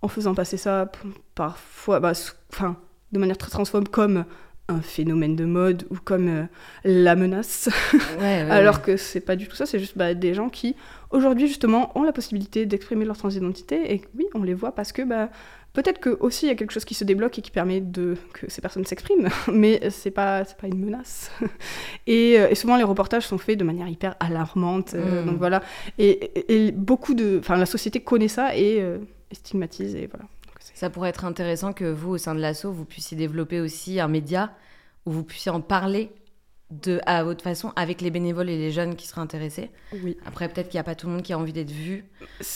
en faisant passer ça parfois, bah, enfin, de manière très transphobe comme un phénomène de mode ou comme euh, la menace. Alors que c'est pas du tout ça, c'est juste bah, des gens qui, aujourd'hui, justement, ont la possibilité d'exprimer leur transidentité. Et oui, on les voit parce que bah, peut-être que aussi il y a quelque chose qui se débloque et qui permet de, que ces personnes s'expriment, mais c'est pas, pas une menace. et, euh, et, souvent, les reportages sont faits de manière hyper alarmante. Euh, mm. donc voilà. Et, et, beaucoup de. Enfin, la société connaît ça et stigmatise et voilà. Ça pourrait être intéressant que vous, au sein de l'ASSO, vous puissiez développer aussi un média où vous puissiez en parler de, à votre façon avec les bénévoles et les jeunes qui seraient intéressés. Oui. Après, peut-être qu'il n'y a pas tout le monde qui a envie d'être vu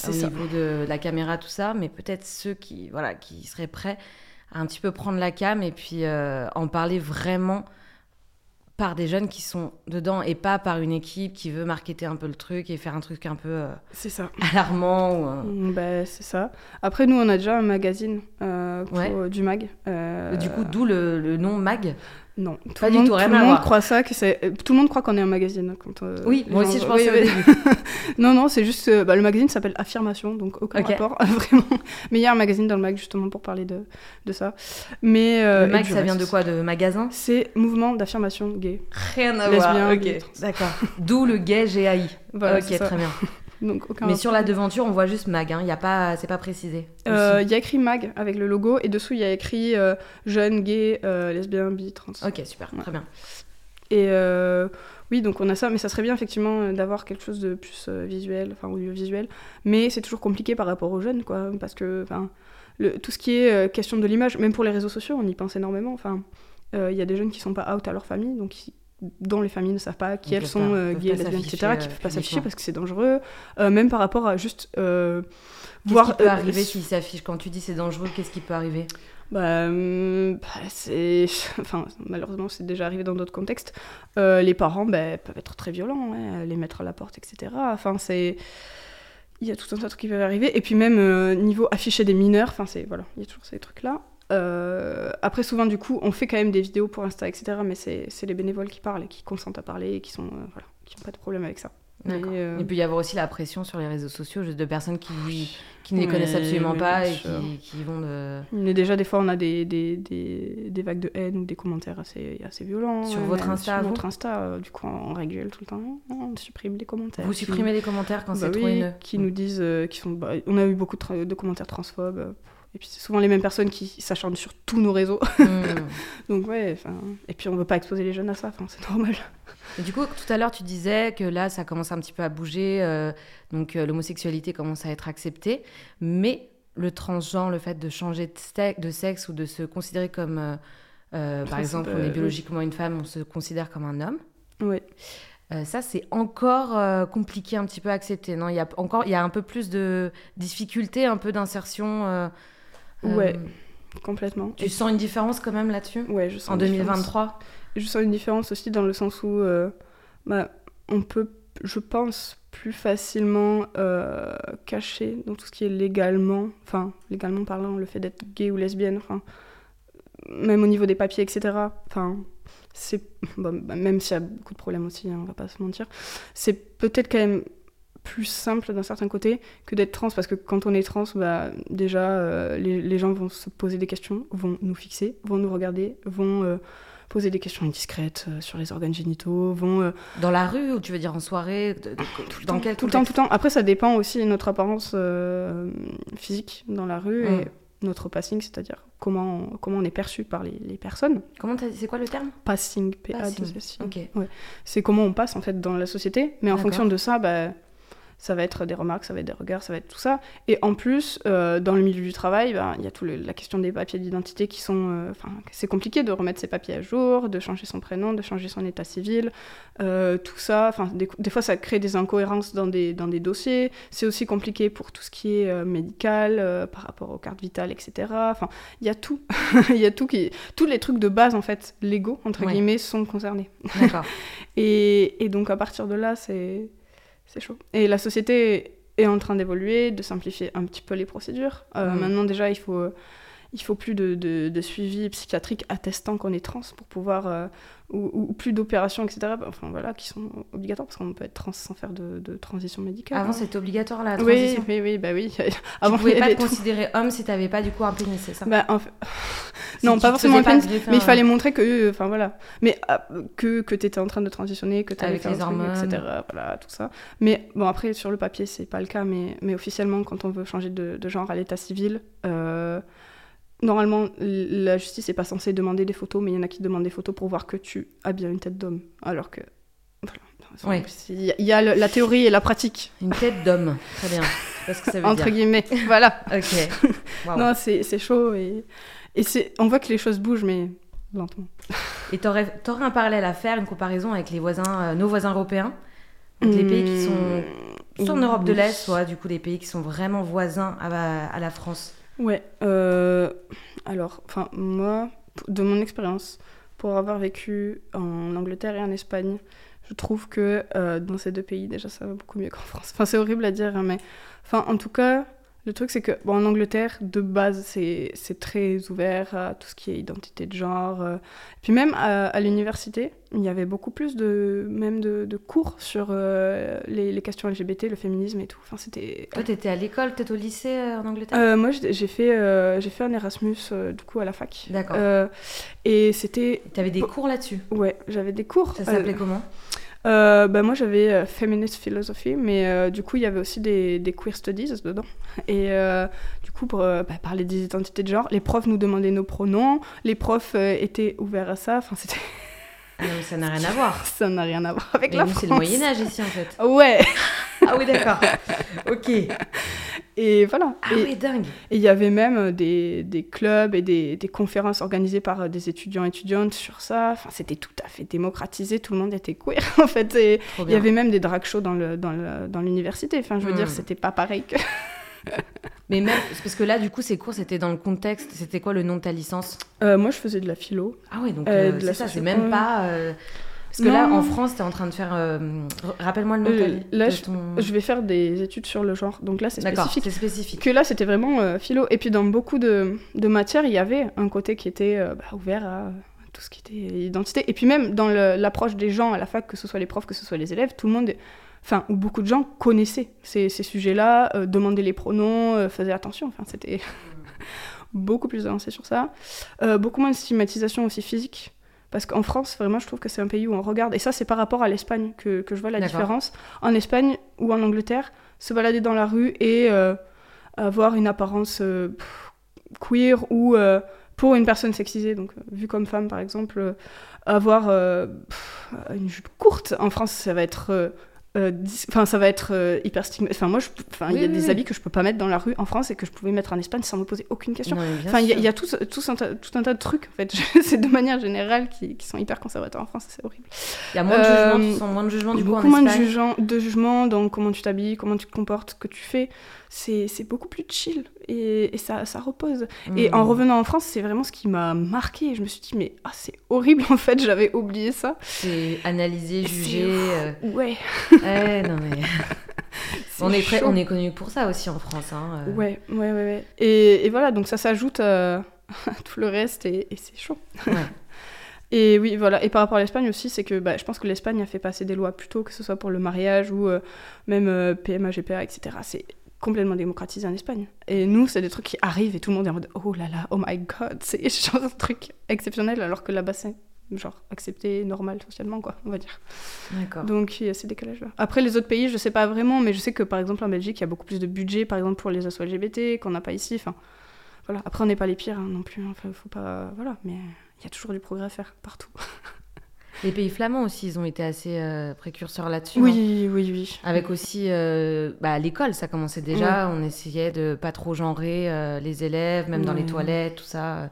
au niveau de la caméra, tout ça, mais peut-être ceux qui, voilà, qui seraient prêts à un petit peu prendre la cam et puis euh, en parler vraiment par des jeunes qui sont dedans et pas par une équipe qui veut marketer un peu le truc et faire un truc un peu euh, c'est ça. alarmant ou, euh. mm, bah, c'est ça. Après nous on a déjà un magazine euh, du mag du coup d'où le, le, nom mag? Non, tout pas le monde, tout, le monde croit ça, que c'est... tout le monde croit qu'on est un magazine. Quand, euh, oui, moi aussi je pensais oui, non, non, c'est juste, bah, le magazine s'appelle Affirmation, donc aucun rapport, vraiment. Mais il y a un magazine dans le mag justement pour parler de, de ça. Mais, euh, le mag, ça vient de quoi De magasin? C'est Mouvement d'affirmation gay. Rien à voir, ok, d'accord. D'où le gay GAI. Voilà, ok, très bien. Mais sur la devanture, on voit juste mag, hein. y a pas, c'est pas précisé. Euh, il y a écrit mag avec le logo et dessous il y a écrit euh, jeune, gay, euh, lesbien, bi, trans. Ok, super, très bien. Et oui, donc on a ça, mais ça serait bien effectivement d'avoir quelque chose de plus visuel, enfin audiovisuel. Mais c'est toujours compliqué par rapport aux jeunes, quoi, parce que le, tout ce qui est question de l'image, même pour les réseaux sociaux, on y pense énormément. Enfin, il y a des jeunes qui sont pas out à leur famille, donc dont les familles ne savent pas qui elles sont, euh, gays, lesbiennes, etc., qui ne peuvent pas s'afficher parce que c'est dangereux. Euh, même par rapport à juste euh, voir. Qu'est-ce qui peut arriver s'ils s'affichent? Quand tu dis c'est dangereux, qu'est-ce qui peut arriver? Bah, bah, c'est enfin malheureusement c'est déjà arrivé dans d'autres contextes les parents bah, peuvent être très violents hein, les mettre à la porte etc enfin c'est il y a tout un tas de trucs qui peuvent arriver et puis même niveau afficher des mineurs enfin c'est voilà il y a toujours ces trucs là euh, après, souvent, du coup, on fait quand même des vidéos pour Insta, etc. Mais c'est les bénévoles qui parlent et qui consentent à parler et qui sont, euh, voilà, qui n'ont pas de problème avec ça. Euh, Il peut y avoir aussi la pression sur les réseaux sociaux juste de personnes qui, qui ne les connaissent absolument pas et qui, vont de... Mais déjà, des fois, on a des, des, des, des, vagues de haine ou des commentaires assez, assez violents. Sur votre Insta Sur notre Insta, du coup, on règle tout le temps. On supprime les commentaires. Vous supprimez les commentaires quand bah c'est trop haineux Qui nous disent... qui sont, bah, on a eu beaucoup de, de commentaires transphobes et puis c'est souvent les mêmes personnes qui s'acharnent sur tous nos réseaux. Hmm. Donc ouais, et puis on veut pas exposer les jeunes à ça, c'est normal. Et du coup, tout à l'heure, tu disais que là, ça commence un petit peu à bouger, euh, donc euh, l'homosexualité commence à être acceptée, mais le transgenre, le fait de changer de, de sexe ou de se considérer comme, euh, par exemple, on est biologiquement une femme, on se considère comme un homme. Oui. ça, c'est encore compliqué un petit peu à accepter, non? Il y a encore, il y a un peu plus de difficultés, un peu d'insertion Ouais, euh, complètement. Tu sens une différence quand même là-dessus Ouais, je sens. En 2023 Je sens une différence aussi dans le sens où euh, bah, on peut, je pense, plus facilement euh, cacher dans tout ce qui est légalement, enfin, légalement parlant, le fait d'être gay ou lesbienne, enfin, même au niveau des papiers, etc. Enfin, c'est. Bon, bah, même s'il y a beaucoup de problèmes aussi, hein, on va pas se mentir, c'est peut-être quand même plus simple d'un certain côté que d'être trans parce que quand on est trans bah, déjà euh, les, les, gens vont se poser des questions vont nous fixer vont nous regarder vont euh, poser des questions indiscrètes sur les organes génitaux, vont... Dans la rue ou tu veux dire en soirée tout le Dans temps, quel Tout le temps, tout le temps. Après, ça dépend aussi de notre apparence physique dans la rue et mm. notre passing, c'est-à-dire comment, comment on est perçu par les, les personnes. Comment c'est quoi le terme? Passing, p a Ouais. C'est comment on passe en fait dans la société, mais en fonction de ça, bah, ça va être des remarques, ça va être des regards, ça va être tout ça. Et en plus, euh, dans le milieu du travail, ben, il y a tout la question des papiers d'identité qui sont... Euh, enfin, c'est compliqué de remettre ses papiers à jour, de changer son prénom, de changer son état civil, euh, tout ça. Enfin, des, des, fois, ça crée des incohérences dans des, dans des dossiers. C'est aussi compliqué pour tout ce qui est médical, par rapport aux cartes vitales, etc. Enfin, il y a tout. Il y a tout qui... Tous les trucs de base, en fait, légaux, entre guillemets, sont concernés. D'accord. et, et donc, à partir de là, c'est c'est chaud. Et la société est en train d'évoluer, de simplifier un petit peu les procédures. Euh. Maintenant, déjà, il faut, il faut plus de, de, suivi psychiatrique attestant qu'on est trans pour pouvoir. Euh, ou, plus d'opérations, etc. Enfin voilà, qui sont obligatoires parce qu'on peut être trans sans faire de, de transition médicale. Avant, c'était obligatoire la transition. Oui, oui, oui, bah oui. Avant, tu pouvais pas te considérer homme si t'avais pas du coup un pénis, c'est ça? Bah, Non, pas forcément un pénis, mais il fallait montrer que, enfin voilà, mais ah, que que t'étais en train de transitionner, que t'avais fait les hormones, etc. Voilà, tout ça. Mais bon, après sur le papier, c'est pas le cas, mais mais officiellement, quand on veut changer de, de genre à l'état civil. Euh, Normalement, la justice n'est pas censée demander des photos, mais il y en a qui demandent des photos pour voir que tu as bien une tête d'homme. Alors que. Il y, a la théorie et la pratique. Une tête d'homme, très bien. Parce que ça veut Entre guillemets, voilà. ok. Non, c'est chaud et, et on voit que les choses bougent, mais lentement. Et tu aurais, un parallèle à faire, une comparaison avec les voisins, euh, nos voisins européens? Les pays qui sont soit en Europe de l'Est, soit du coup les pays qui sont vraiment voisins à, à la France Ouais. Euh, alors, enfin, moi, de mon expérience, pour avoir vécu en Angleterre et en Espagne, je trouve que euh, dans ces deux pays, déjà, ça va beaucoup mieux qu'en France. Enfin, c'est horrible à dire, hein, mais enfin, en tout cas, le truc, c'est que bon, en Angleterre, de base, c'est très ouvert à tout ce qui est identité de genre. Euh. Puis même à, l'université, il y avait beaucoup plus de, même de, de cours sur euh, les, les, questions LGBT, le féminisme et tout. Enfin, c'était... Toi, t'étais à l'école, peut-être au lycée euh, en Angleterre? Moi, j'ai fait, j'ai fait un Erasmus, du coup, à la fac. D'accord. et c'était... T'avais des cours là-dessus? Ouais, j'avais des cours. Ça s'appelait comment? Euh, bah, moi j'avais euh, Feminist Philosophy, mais euh, du coup il y avait aussi des, des queer studies dedans. Et du coup pour bah, parler des identités de genre, les profs nous demandaient nos pronoms, les profs étaient ouverts à ça, enfin c'était... Ah ça n'a rien à voir. ça n'a rien à voir avec la France. C'est le Moyen Âge ici en fait. Ouais. ah oui d'accord. ok. Et voilà. Ah et, dingue. Et il y avait même euh, des, des clubs et des, des, conférences organisées par euh, des étudiants et étudiantes sur ça. Enfin, c'était tout à fait démocratisé, tout le monde était queer en fait. Et il y avait même des drag shows dans l'université. Dans, dans enfin, je veux dire, hmm. c'était pas pareil que. Mais même, parce que là, du coup, ces cours, c'était dans le contexte. C'était quoi le nom de ta licence euh, Moi, je faisais de la philo. Ah ouais, donc c'est ça, c'est même pas. Parce que là, en France, tu es en train de faire. Euh, rappelle-moi le nom euh, Là, je, vais faire des études sur le genre. Donc là, c'est spécifique. c'est spécifique. Que là, c'était vraiment euh, philo. Et puis, dans beaucoup de, de, matières, il y avait un côté qui était bah, ouvert à tout ce qui était identité. Et puis, même dans l'approche des gens à la fac, que ce soit les profs, que ce soit les élèves, tout le monde. Enfin, où beaucoup de gens connaissaient ces, ces sujets-là, demandaient les pronoms, faisaient attention. Enfin, c'était beaucoup plus avancé sur ça. beaucoup moins de stigmatisation aussi physique. Parce qu'en France, vraiment, je trouve que c'est un pays où on regarde. Et ça, c'est par rapport à l'Espagne que, que, je vois la différence. En Espagne ou en Angleterre, se balader dans la rue et euh, avoir une apparence euh, queer ou euh, pour une personne sexisée, donc vue comme femme par exemple, avoir une jupe courte. En France, ça va être euh, enfin, ça va être euh, hyper stigmatisé. Enfin, moi, enfin, il y a des habits que je peux pas mettre dans la rue en France et que je pouvais mettre en Espagne sans me poser aucune question. Enfin, il y, a tout, tout, un tas, tout, un tas de trucs, en fait. c'est de manière générale qui, qui, sont hyper conservateurs en France, c'est horrible. Il y a moins de jugement, euh, moins de jugement du coup beaucoup moins de jugement, de jugement dans comment tu t'habilles, comment tu te comportes, ce que tu fais c'est beaucoup plus chill et, ça, ça, repose. Et en hmm. revenant en France, c'est vraiment ce qui m'a marqué. Je me suis dit, mais ah, c'est horrible en fait, j'avais oublié ça. C'est analyser, juger. Euh. Ouais. ouais, non mais. on, est on est connu pour ça aussi en France. Hein, euh. Ouais, ouais, ouais. ouais. Et, et, voilà, donc ça s'ajoute à, tout le reste et, c'est chaud. Ouais. Et oui, voilà. Et par rapport à l'Espagne aussi, c'est que bah, je pense que l'Espagne a fait passer des lois plus tôt, que ce soit pour le mariage ou euh, même PMA, GPA, etc. C'est complètement démocratisé en Espagne. Et nous, c'est des trucs qui arrivent et tout le monde est en mode oh là là, oh my god, c'est genre un truc exceptionnel alors que là-bas c'est genre accepté, normal socialement, quoi, on va dire. D'accord. Donc il y a ces décalages-là. Après les autres pays, je sais pas vraiment, mais je sais que par exemple en Belgique, il y a beaucoup plus de budget, par exemple pour les assos LGBT, qu'on n'a pas ici. Enfin, voilà. Après, on n'est pas les pires hein, non plus. Enfin, faut pas, voilà. Mais il y a toujours du progrès à faire partout. Les pays flamands aussi, ils ont été assez euh, précurseurs là-dessus. hein. Oui, oui, oui. Avec aussi, euh, bah, l'école, ça commençait déjà. On essayait de pas trop genrer euh, les élèves, même dans les Ouais. toilettes, tout ça.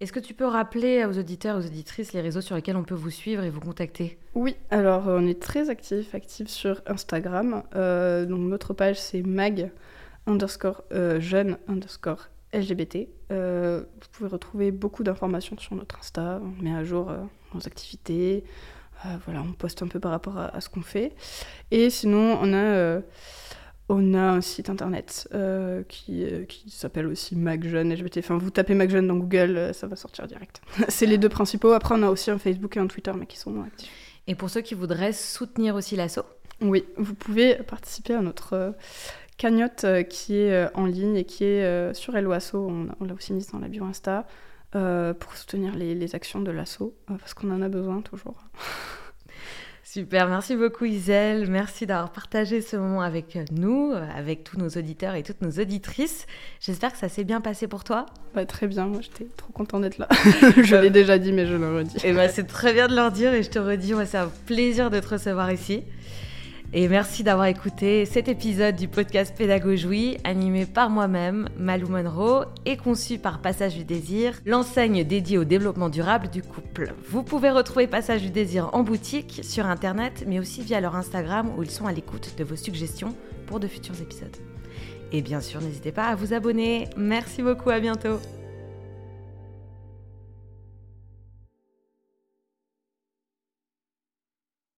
Est-ce que tu peux rappeler aux auditeurs, aux auditrices, les réseaux sur lesquels on peut vous suivre et vous contacter? Oui, alors on est très actifs, actifs sur Instagram. Donc notre page c'est mag underscore jeune underscore LGBT. Euh, vous pouvez retrouver beaucoup d'informations sur notre Insta. On met à jour nos activités. Euh, voilà, on poste un peu par rapport à, à ce qu'on fait. Et sinon, on a, euh, on a un site internet euh, qui, euh, qui s'appelle aussi Mag Jeune LGBT. Enfin, vous tapez Mag Jeune dans Google, ça va sortir direct. c'est les deux principaux. Après, on a aussi un Facebook et un Twitter, mais qui sont moins actifs. Et pour ceux qui voudraient soutenir aussi l'assaut Oui, vous pouvez participer à notre euh, cagnotte qui est en ligne et qui est sur Helloasso. On, on l'a aussi mise dans la bio Insta euh, pour soutenir les, les actions de l'asso euh, parce qu'on en a besoin toujours. Super, merci beaucoup Isel, merci d'avoir partagé ce moment avec nous, avec tous nos auditeurs et toutes nos auditrices. J'espère que ça s'est bien passé pour toi. Bah, très bien, moi j'étais trop contente d'être là. je l'ai déjà dit, mais je le redis. Et bah, c'est très bien de leur dire et je te redis, moi c'est un plaisir de te recevoir ici. Et merci d'avoir écouté cet épisode du podcast Pédagogie, animé par moi-même, Malou Monroe, et conçu par Passage du Désir, l'enseigne dédiée au développement durable du couple. Vous pouvez retrouver Passage du Désir en boutique, sur internet, mais aussi via leur Instagram où ils sont à l'écoute de vos suggestions pour de futurs épisodes. Et bien sûr, n'hésitez pas à vous abonner. Merci beaucoup, à bientôt.